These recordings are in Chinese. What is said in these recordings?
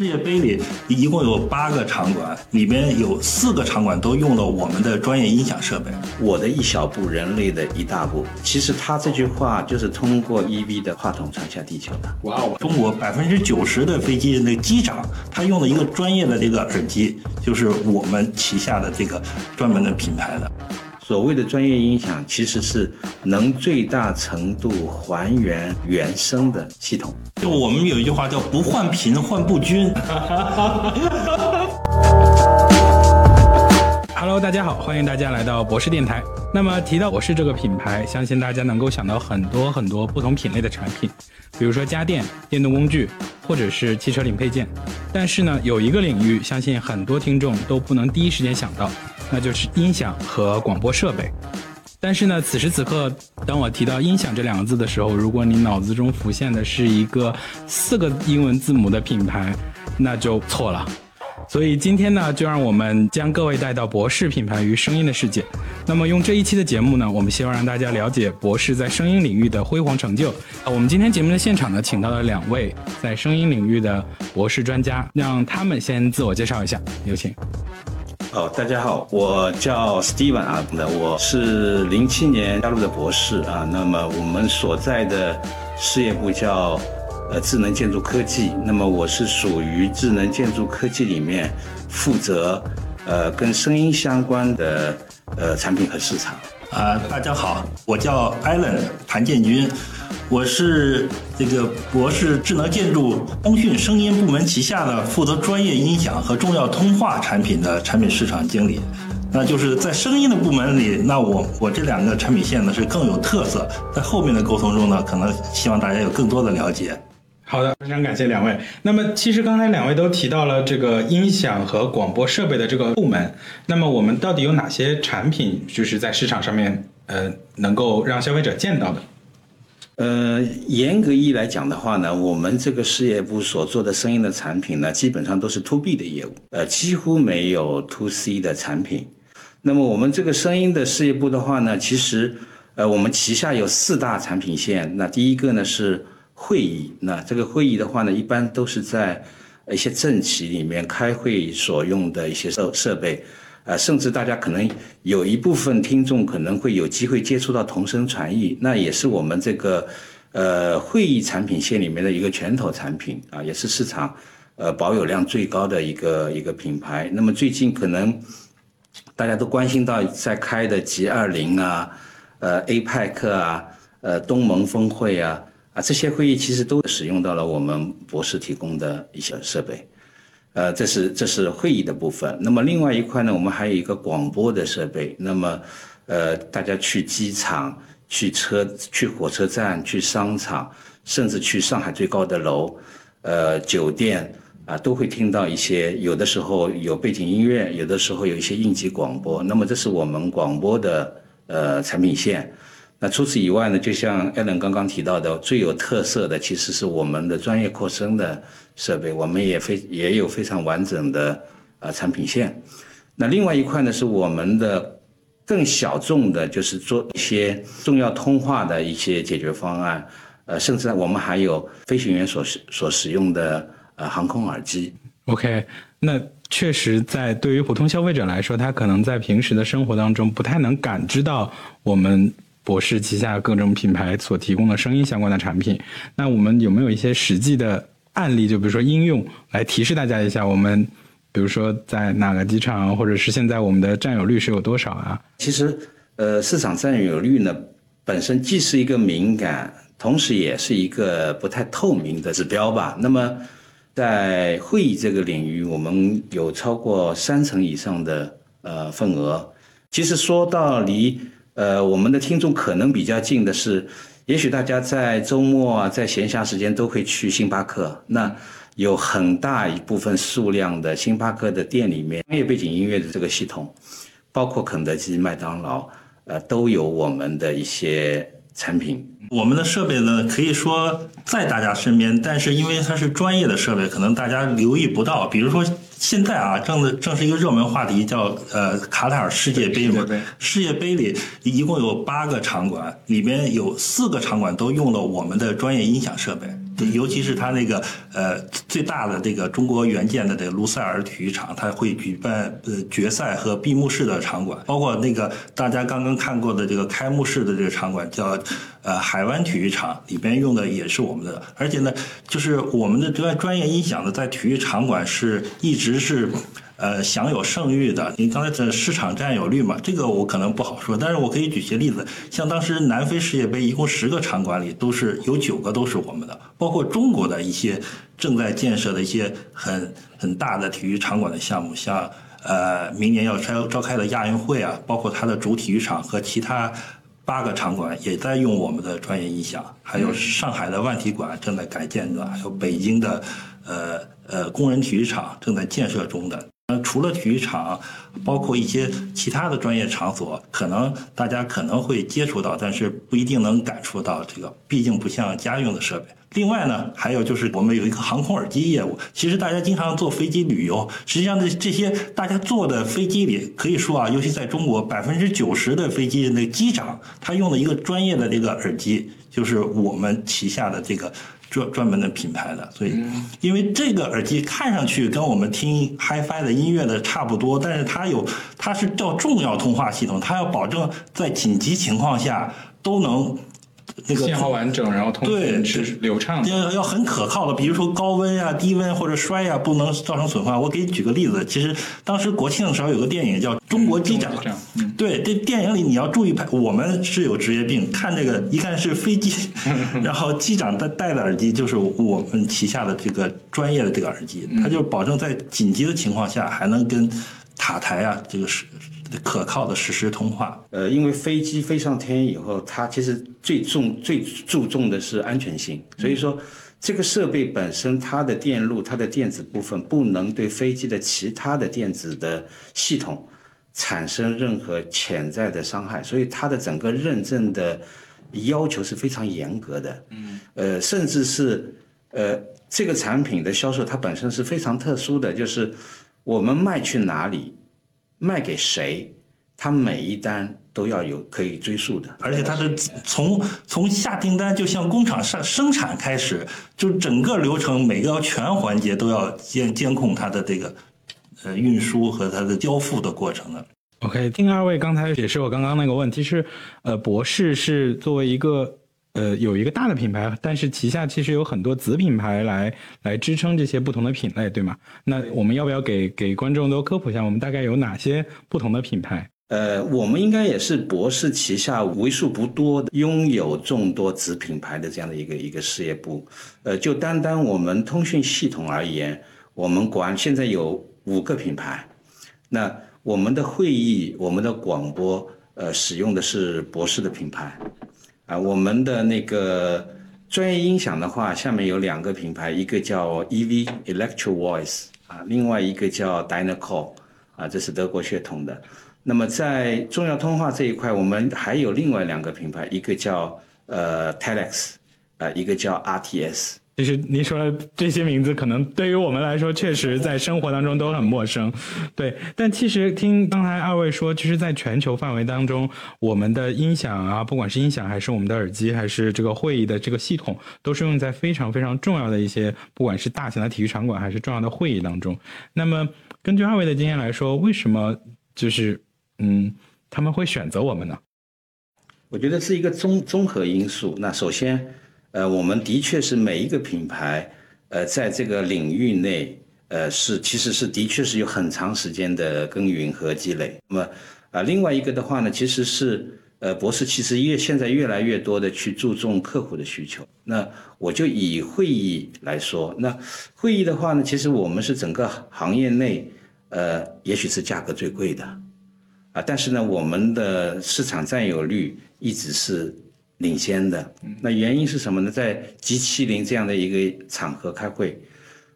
世界杯里一共有八个场馆，里边有四个场馆都用了我们的专业音响设备。我的一小步，人类的一大步。其实他这句话就是通过 EV 的话筒传下地球的。哇哦！中国百分之九十的飞机那个机长，他用了一个专业的这个耳机，就是我们旗下的这个专门的品牌的。所谓的专业音响，其实是能最大程度还原原声的系统。就我们有一句话叫“不换频换不均”。Hello，大家好，欢迎大家来到博士电台。那么提到博士这个品牌，相信大家能够想到很多很多不同品类的产品，比如说家电、电动工具，或者是汽车零配件。但是呢，有一个领域，相信很多听众都不能第一时间想到。那就是音响和广播设备，但是呢，此时此刻，当我提到音响这两个字的时候，如果你脑子中浮现的是一个四个英文字母的品牌，那就错了。所以今天呢，就让我们将各位带到博士品牌与声音的世界。那么用这一期的节目呢，我们希望让大家了解博士在声音领域的辉煌成就。啊，我们今天节目的现场呢，请到了两位在声音领域的博士专家，让他们先自我介绍一下，有请。哦，大家好，我叫 Steven 啊，那我是零七年加入的博士啊。那么我们所在的事业部叫呃智能建筑科技，那么我是属于智能建筑科技里面负责呃跟声音相关的呃产品和市场。啊，大家好，我叫 Allen 谭建军。我是这个博士智能建筑通讯声音部门旗下的负责专业音响和重要通话产品的产品市场经理，那就是在声音的部门里，那我我这两个产品线呢是更有特色，在后面的沟通中呢，可能希望大家有更多的了解。好的，非常感谢两位。那么其实刚才两位都提到了这个音响和广播设备的这个部门，那么我们到底有哪些产品就是在市场上面呃能够让消费者见到的？呃，严格意义来讲的话呢，我们这个事业部所做的声音的产品呢，基本上都是 to B 的业务，呃，几乎没有 to C 的产品。那么我们这个声音的事业部的话呢，其实，呃，我们旗下有四大产品线。那第一个呢是会议，那这个会议的话呢，一般都是在一些政企里面开会所用的一些设设备。呃，甚至大家可能有一部分听众可能会有机会接触到同声传译，那也是我们这个呃会议产品线里面的一个拳头产品啊，也是市场呃保有量最高的一个一个品牌。那么最近可能大家都关心到在开的 G 二零啊，呃 APEC 啊，呃东盟峰会啊啊这些会议其实都使用到了我们博士提供的一些设备。呃，这是这是会议的部分。那么另外一块呢，我们还有一个广播的设备。那么，呃，大家去机场、去车、去火车站、去商场，甚至去上海最高的楼、呃酒店啊，都会听到一些。有的时候有背景音乐，有的时候有一些应急广播。那么这是我们广播的呃产品线。那除此以外呢，就像艾伦刚刚提到的，最有特色的其实是我们的专业扩声的设备，我们也非也有非常完整的呃产品线。那另外一块呢，是我们的更小众的，就是做一些重要通话的一些解决方案，呃，甚至我们还有飞行员所使所使用的呃航空耳机。OK，那确实在对于普通消费者来说，他可能在平时的生活当中不太能感知到我们。博士旗下各种品牌所提供的声音相关的产品，那我们有没有一些实际的案例？就比如说应用，来提示大家一下，我们比如说在哪个机场，或者是现在我们的占有率是有多少啊？其实，呃，市场占有率呢，本身既是一个敏感，同时也是一个不太透明的指标吧。那么，在会议这个领域，我们有超过三成以上的呃份额。其实说到离。呃，我们的听众可能比较近的是，也许大家在周末啊，在闲暇时间都会去星巴克。那有很大一部分数量的星巴克的店里面，商业背景音乐的这个系统，包括肯德基、麦当劳，呃，都有我们的一些产品。我们的设备呢，可以说在大家身边，但是因为它是专业的设备，可能大家留意不到。比如说现在啊，正的正是一个热门话题，叫呃卡塔尔世界杯嘛。世界杯里一共有八个场馆，里边有四个场馆都用了我们的专业音响设备。尤其是它那个呃最大的这个中国援建的这个卢塞尔体育场，它会举办呃决赛和闭幕式的场馆，包括那个大家刚刚看过的这个开幕式的这个场馆叫呃海湾体育场，里边用的也是我们的，而且呢，就是我们的专专业音响呢，在体育场馆是一直是。呃，享有盛誉的，你刚才这市场占有率嘛，这个我可能不好说，但是我可以举些例子，像当时南非世界杯，一共十个场馆里，都是有九个都是我们的，包括中国的一些正在建设的一些很很大的体育场馆的项目，像呃明年要召召开的亚运会啊，包括它的主体育场和其他八个场馆也在用我们的专业音响，还有上海的万体馆正在改建的，还有北京的呃呃工人体育场正在建设中的。除了体育场，包括一些其他的专业场所，可能大家可能会接触到，但是不一定能感触到这个，毕竟不像家用的设备。另外呢，还有就是我们有一个航空耳机业务。其实大家经常坐飞机旅游，实际上这这些大家坐的飞机里，可以说啊，尤其在中国，百分之九十的飞机的那机长他用的一个专业的这个耳机，就是我们旗下的这个。专专门的品牌的，所以因为这个耳机看上去跟我们听 HiFi 的音乐的差不多，但是它有它是叫重要通话系统，它要保证在紧急情况下都能。那个信号完整，然后通对是流畅，要要很可靠的。比如说高温啊、低温或者摔呀，不能造成损坏。我给你举个例子，其实当时国庆的时候有个电影叫《中国机长》，对，这电影里你要注意拍。我们是有职业病，看这个一看是飞机，然后机长戴戴的耳机就是我们旗下的这个专业的这个耳机，它就保证在紧急的情况下还能跟塔台啊这个是。可靠的实时通话。呃，因为飞机飞上天以后，它其实最重、最注重的是安全性，所以说这个设备本身它的电路、它的电子部分不能对飞机的其他的电子的系统产生任何潜在的伤害，所以它的整个认证的要求是非常严格的。嗯。呃，甚至是呃，这个产品的销售它本身是非常特殊的，就是我们卖去哪里。卖给谁，他每一单都要有可以追溯的，而且他是从从下订单就像工厂上生产开始，就整个流程每个全环节都要监监控它的这个呃运输和它的交付的过程的。OK，听二位刚才解释我刚刚那个问题是，呃，博士是作为一个。呃，有一个大的品牌，但是旗下其实有很多子品牌来来支撑这些不同的品类，对吗？那我们要不要给给观众都科普一下，我们大概有哪些不同的品牌？呃，我们应该也是博士旗下为数不多的拥有众多子品牌的这样的一个一个事业部。呃，就单单我们通讯系统而言，我们管现在有五个品牌。那我们的会议、我们的广播，呃，使用的是博士的品牌。啊，我们的那个专业音响的话，下面有两个品牌，一个叫 EV Electro Voice 啊，另外一个叫 Dynacall 啊，这是德国血统的。那么在重要通话这一块，我们还有另外两个品牌，一个叫呃 Telex 啊，一个叫 RTS。其实您说的这些名字，可能对于我们来说，确实在生活当中都很陌生，对。但其实听刚才二位说，其实，在全球范围当中，我们的音响啊，不管是音响还是我们的耳机，还是这个会议的这个系统，都是用在非常非常重要的一些，不管是大型的体育场馆还是重要的会议当中。那么，根据二位的经验来说，为什么就是嗯他们会选择我们呢？我觉得是一个综综合因素。那首先。呃，我们的确是每一个品牌，呃，在这个领域内，呃，是其实是的确是有很长时间的耕耘和积累。那么，啊，另外一个的话呢，其实是呃，博士其实越现在越来越多的去注重客户的需求。那我就以会议来说，那会议的话呢，其实我们是整个行业内，呃，也许是价格最贵的，啊，但是呢，我们的市场占有率一直是。领先的那原因是什么呢？在 G70 这样的一个场合开会，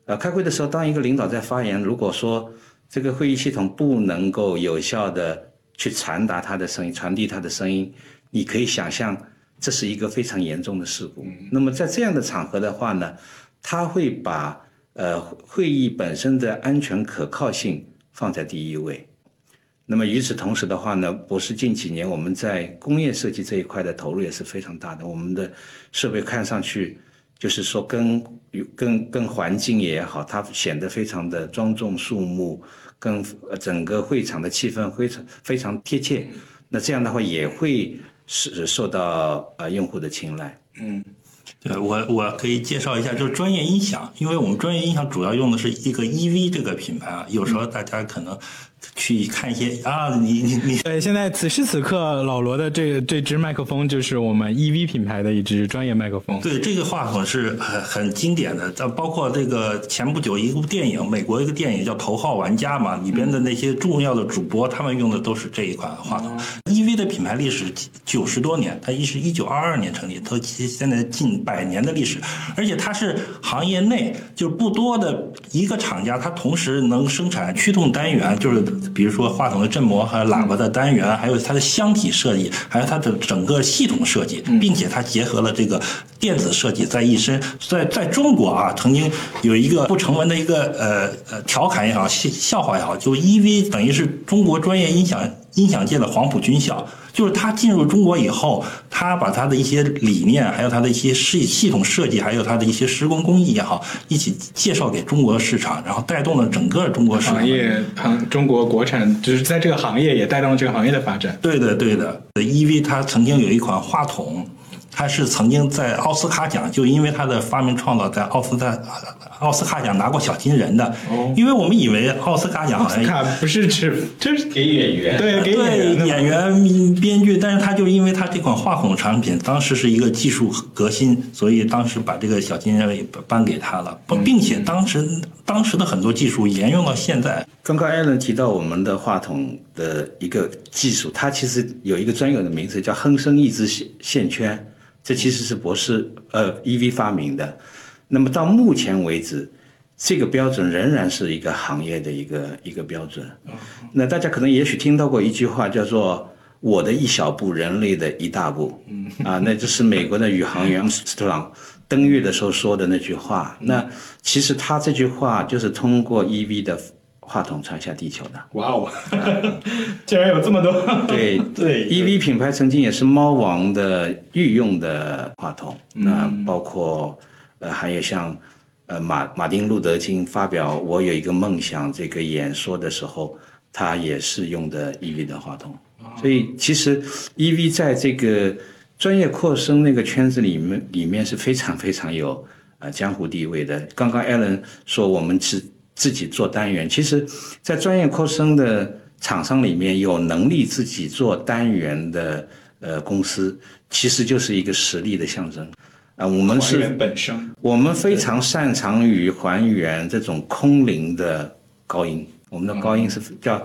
呃，开会的时候，当一个领导在发言，如果说这个会议系统不能够有效的去传达他的声音，传递他的声音，你可以想象这是一个非常严重的事故。那么在这样的场合的话呢，他会把呃会议本身的安全可靠性放在第一位。那么与此同时的话呢，博士近几年我们在工业设计这一块的投入也是非常大的。我们的设备看上去就是说跟跟跟环境也好，它显得非常的庄重肃穆，跟整个会场的气氛非常非常贴切。那这样的话也会是受到呃用户的青睐。嗯，对我我可以介绍一下，就是专业音响，因为我们专业音响主要用的是一个 EV 这个品牌啊，有时候大家可能。去看一些啊，你你你，对，现在此时此刻，老罗的这这支麦克风就是我们 EV 品牌的一支专业麦克风。对，这个话筒是很很经典的，但包括这个前不久一部电影，美国一个电影叫《头号玩家》嘛，里边的那些重要的主播，他们用的都是这一款话筒。的品牌历史九十多年，它一是一九二二年成立，它现在近百年的历史，而且它是行业内就不多的一个厂家，它同时能生产驱动单元，就是。比如说话筒的振膜和喇叭的单元，还有它的箱体设计，还有它的整个系统设计，并且它结合了这个电子设计在一身。在在中国啊，曾经有一个不成文的一个呃呃调侃也好，笑笑话也好，就 EV 等于是中国专业音响音响界的黄埔军校。就是他进入中国以后，他把他的一些理念，还有他的一些系系统设计，还有他的一些施工工艺也好，一起介绍给中国市场，然后带动了整个中国市场行业，行中国国产就是在这个行业也带动了这个行业的发展。对的，对的。EV 它曾经有一款话筒。他是曾经在奥斯卡奖，就因为他的发明创造，在奥斯在奥斯卡奖拿过小金人的。哦。因为我们以为奥斯卡奖奥斯卡不是指这是给演员，对，给演员、编剧，但是他就因为他这款话筒产品当时是一个技术革新，所以当时把这个小金人也颁给他了，并且当时当时的很多技术沿用到现在。刚刚艾伦提到我们的话筒的一个技术，它其实有一个专有的名词叫哼声抑制线线圈。这其实是博士呃 EV 发明的，那么到目前为止，这个标准仍然是一个行业的一个一个标准。那大家可能也许听到过一句话，叫做“我的一小步，人类的一大步”。啊，那就是美国的宇航员斯特朗登月的时候说的那句话。那其实他这句话就是通过 EV 的。话筒传下地球的，哇哦，竟然有这么多！对 对，EV 品牌曾经也是猫王的御用的话筒，那包括呃还有像呃马马丁路德金发表我有一个梦想这个演说的时候，他也是用的 EV 的话筒，所以其实 EV 在这个专业扩声那个圈子里面里面是非常非常有呃江湖地位的。刚刚 Allen 说我们是。自己做单元，其实，在专业扩声的厂商里面，有能力自己做单元的呃公司，其实就是一个实力的象征。啊，我们是本身，我们非常擅长于还原这种空灵的高音。我们的高音是叫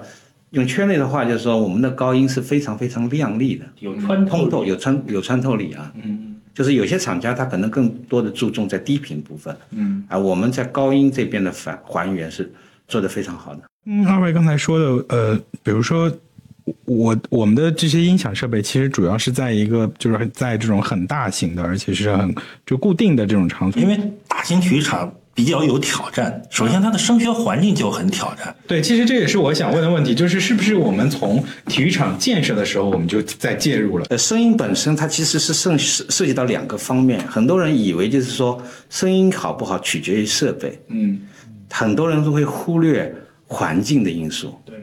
用圈内的话，就是说我们的高音是非常非常亮丽的，有穿透，有穿有穿透力啊。嗯。就是有些厂家他可能更多的注重在低频部分，嗯，啊我们在高音这边的反还原是做的非常好的。嗯，二位刚才说的，呃，比如说我我们的这些音响设备，其实主要是在一个就是在这种很大型的，而且是很就固定的这种场所，因为大型体育场。比较有挑战。首先，它的声学环境就很挑战。对，其实这也是我想问的问题，就是是不是我们从体育场建设的时候，我们就在介入了？呃，声音本身它其实是涉涉及到两个方面。很多人以为就是说声音好不好取决于设备，嗯，很多人都会忽略环境的因素。对。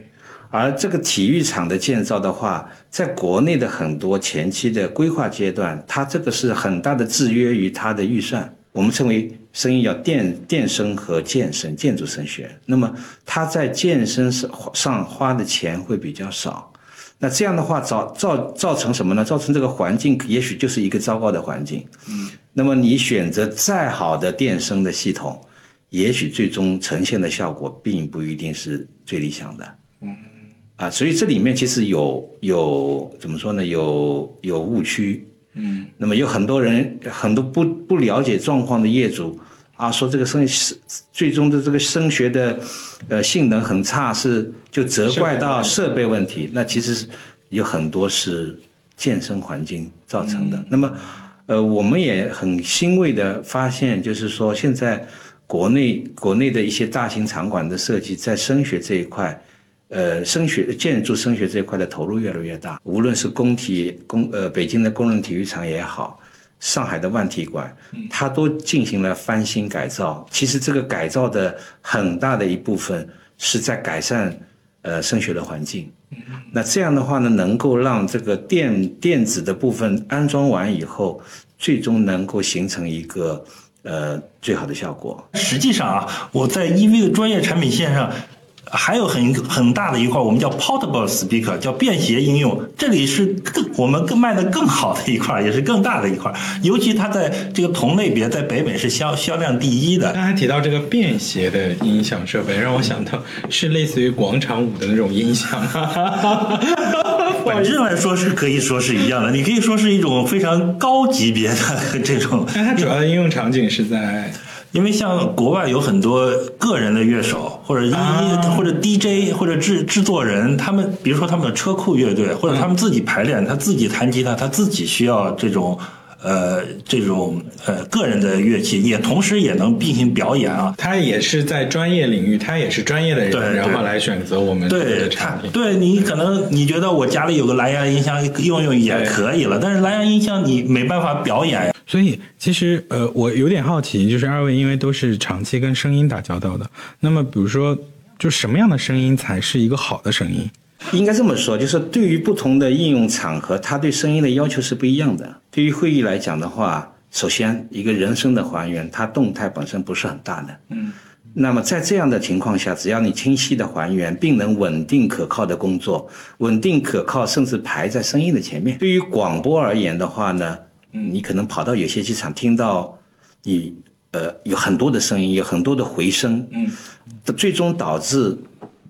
而这个体育场的建造的话，在国内的很多前期的规划阶段，它这个是很大的制约于它的预算。我们称为声音叫电电声和健身建筑声学。那么它在健身上上花的钱会比较少，那这样的话造造造成什么呢？造成这个环境也许就是一个糟糕的环境。嗯。那么你选择再好的电声的系统，也许最终呈现的效果并不一定是最理想的。嗯。啊，所以这里面其实有有怎么说呢？有有误区。嗯，那么有很多人很多不不了解状况的业主啊，说这个声是最终的这个声学的呃性能很差，是就责怪到设备问题。那其实有很多是健身环境造成的。那么呃，我们也很欣慰的发现，就是说现在国内国内的一些大型场馆的设计在声学这一块。呃，升学建筑升学这一块的投入越来越大，无论是工体工呃北京的工人体育场也好，上海的万体馆，它都进行了翻新改造。其实这个改造的很大的一部分是在改善呃升学的环境。那这样的话呢，能够让这个电电子的部分安装完以后，最终能够形成一个呃最好的效果。实际上啊，我在 EV 的专业产品线上。还有很很大的一块，我们叫 portable speaker，叫便携应用。这里是更我们更卖的更好的一块，也是更大的一块。尤其它在这个同类别，在北美是销销量第一的。刚才提到这个便携的音响设备，让我想到是类似于广场舞的那种音响。本质来说是可以说是一样的，你可以说是一种非常高级别的这种。但它主要的应用场景是在。因为像国外有很多个人的乐手，或者一或者 DJ 或者制制作人，他们比如说他们的车库乐队，或者他们自己排练，他自己弹吉他，他自己需要这种。呃，这种呃个人的乐器也同时也能进行表演啊。他也是在专业领域，他也是专业的人，然后来选择我们对产品。对你可能你觉得我家里有个蓝牙音箱用用也可以了，但是蓝牙音箱你没办法表演呀。所以其实呃，我有点好奇，就是二位因为都是长期跟声音打交道的，那么比如说，就什么样的声音才是一个好的声音？应该这么说，就是对于不同的应用场合，它对声音的要求是不一样的。对于会议来讲的话，首先一个人声的还原，它动态本身不是很大的。嗯。那么在这样的情况下，只要你清晰的还原，并能稳定可靠的工作，稳定可靠，甚至排在声音的前面。对于广播而言的话呢，你可能跑到有些机场听到，你呃有很多的声音，有很多的回声，嗯，最终导致。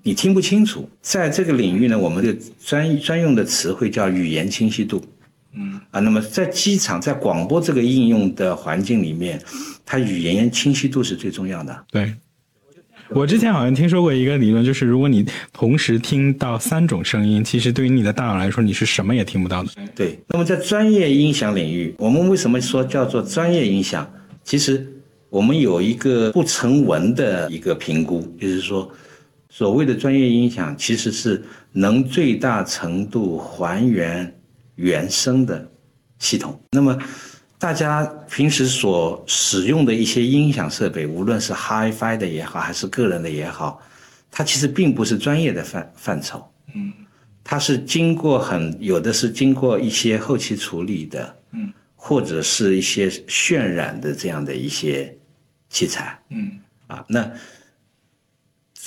你听不清楚，在这个领域呢，我们的专专用的词汇叫语言清晰度，嗯啊，那么在机场在广播这个应用的环境里面，它语言清晰度是最重要的。对，我之前好像听说过一个理论，就是如果你同时听到三种声音，其实对于你的大脑来说，你是什么也听不到的。对，那么在专业音响领域，我们为什么说叫做专业音响？其实我们有一个不成文的一个评估，就是说。所谓的专业音响，其实是能最大程度还原原声的系统。那么，大家平时所使用的一些音响设备，无论是 HiFi 的也好，还是个人的也好，它其实并不是专业的范范畴。嗯，它是经过很有的是经过一些后期处理的，嗯，或者是一些渲染的这样的一些器材。嗯，啊，那。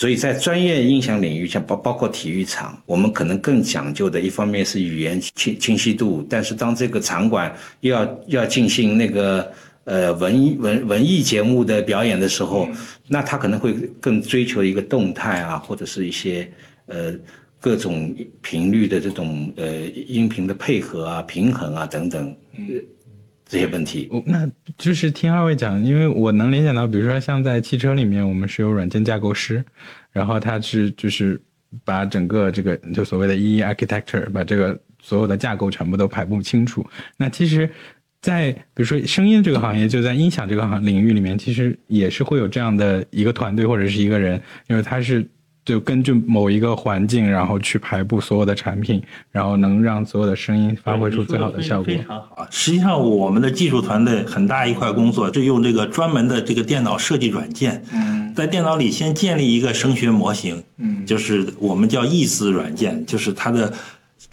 所以在专业音响领域，像包包括体育场，我们可能更讲究的一方面是语言清清晰度，但是当这个场馆又要要进行那个呃文文文艺节目的表演的时候，那他可能会更追求一个动态啊，或者是一些呃各种频率的这种呃音频的配合啊、平衡啊等等。这些问题，那就是听二位讲，因为我能联想到，比如说像在汽车里面，我们是有软件架构师，然后他是就是把整个这个就所谓的 EE architecture，把这个所有的架构全部都排布清楚。那其实，在比如说声音这个行业，就在音响这个行领域里面，其实也是会有这样的一个团队或者是一个人，因为他是。就根据某一个环境，然后去排布所有的产品，然后能让所有的声音发挥出最好的效果。非常好。实际上，我们的技术团队很大一块工作，就用这个专门的这个电脑设计软件，在电脑里先建立一个声学模型，嗯，就是我们叫意思软件，就是它的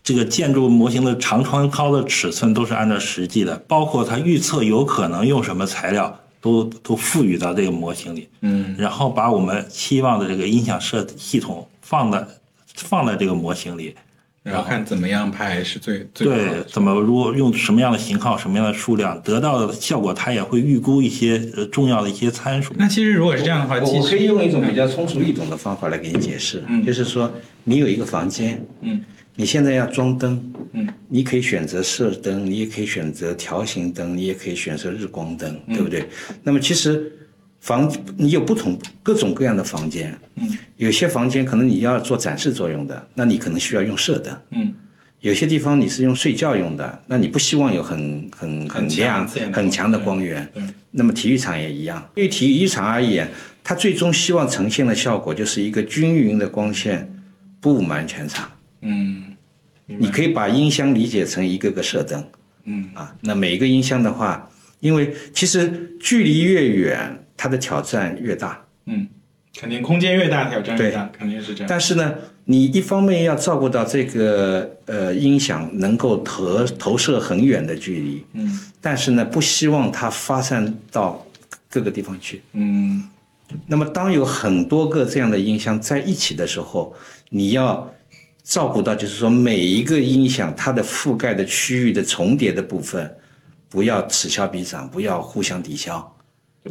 这个建筑模型的长、宽、高的尺寸都是按照实际的，包括它预测有可能用什么材料。都都赋予到这个模型里，嗯，然后把我们期望的这个音响设系统放在放在这个模型里，然后看怎么样拍是最最对，怎么如果用什么样的型号、什么样的数量得到的效果，它也会预估一些呃重要的一些参数。那其实如果是这样的话，我可以用一种比较通俗易懂的方法来给你解释，嗯，就是说你有一个房间，嗯。你现在要装灯，嗯，你可以选择射灯，你也可以选择条形灯，你也可以选择日光灯，对不对？那么其实房你有不同各种各样的房间，嗯，有些房间可能你要做展示作用的，那你可能需要用射灯，嗯，有些地方你是用睡觉用的，那你不希望有很很很亮很强的光源，嗯，那么体育场也一样，对体育场而言，它最终希望呈现的效果就是一个均匀的光线布满全场，嗯。你可以把音箱理解成一个个射灯，嗯啊，那每一个音箱的话，因为其实距离越远，它的挑战越大。嗯，肯定空间越大，挑战越大，肯定是这样。但是呢，你一方面要照顾到这个呃音响能够投投射很远的距离，嗯但是呢，不希望它发散到各个地方去。嗯那么，当有很多个这样的音箱在一起的时候，你要照顾到，就是说每一个音响它的覆盖的区域的重叠的部分，不要此消彼长，不要互相抵消。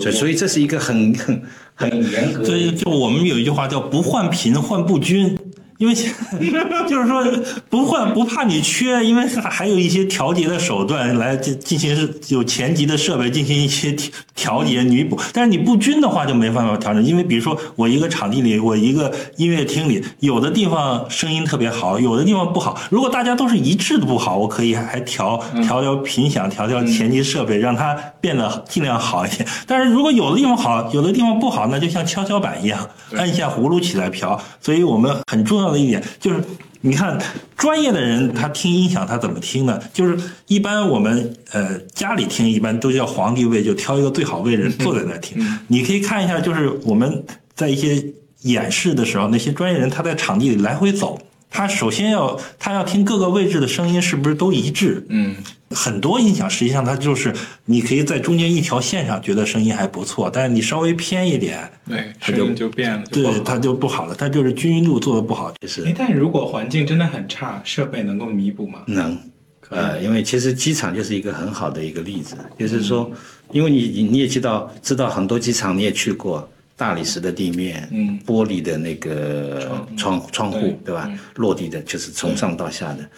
所以，所以这是一个很很很严格的。所以就我们有一句话叫“不患贫，患不均”，因为 就是说不换不怕你缺，因为还有一些调节的手段来进进行有前级的设备进行一些调调节弥补。但是你不均的话就没办法调整，因为比如说我一个场地里，我一个音乐厅里，有的地方声音特别好，有的地方不好。如果大家都是一致的不好，我可以还调调调频响，调调前级设备，让它变得尽量好一些。但是如果有的地方好，有的地方不好，那就像跷跷板一样，按下葫芦起来瓢。所以我们很重要的一点就是，你看专业的人他听音响他怎么听呢？就是一般我们呃家里听一般都叫皇帝位，就挑一个最好位置坐在那听。你可以看一下，就是我们在一些演示的时候，那些专业人他在场地里来回走。他首先要，他要听各个位置的声音是不是都一致，嗯很多音响实际上它就是你可以在中间一条线上觉得声音还不错，但是你稍微偏一点，对，它就就变了，对它就不好了，它就是均匀度做的不好。就是哎，但如果环境真的很差，设备能够弥补吗？能，呃，因为其实机场就是一个很好的一个例子，就是说，因为你你你也知道，知道很多机场你也去过，大理石的地面，嗯，玻璃的那个窗窗户对，吧？落地的就是从上到下的，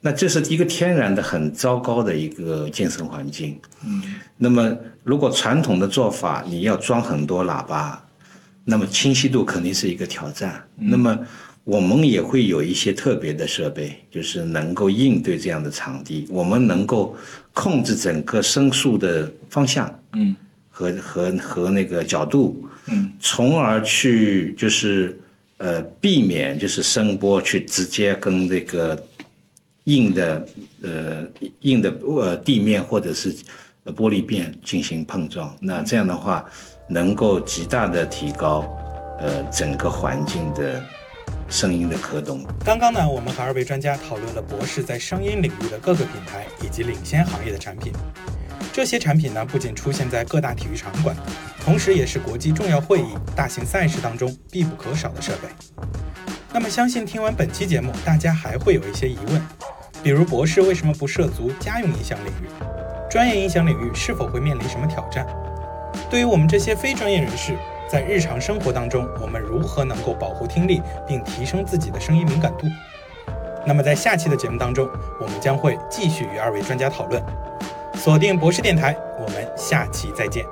那这是一个天然的很糟糕的一个健身环境。嗯，那么如果传统的做法，你要装很多喇叭，那么清晰度肯定是一个挑战。那么我们也会有一些特别的设备，就是能够应对这样的场地，我们能够控制整个声速的方向嗯。和和和那个角度，嗯，从而去就是呃避免就是声波去直接跟这个硬的呃硬的呃地面或者是呃玻璃片进行碰撞。那这样的话，能够极大的提高呃整个环境的声音的可动。刚刚呢，我们和二位专家讨论了博士在声音领域的各个品牌以及领先行业的产品。这些产品呢，不仅出现在各大体育场馆，同时也是国际重要会议、大型赛事当中必不可少的设备。那么，相信听完本期节目，大家还会有一些疑问，比如博士为什么不涉足家用音响领域？专业音响领域是否会面临什么挑战？对于我们这些非专业人士，在日常生活当中，我们如何能够保护听力，并提升自己的声音敏感度？那么在下期的节目当中，我们将会继续与二位专家讨论。锁定博士电台，我们下期再见。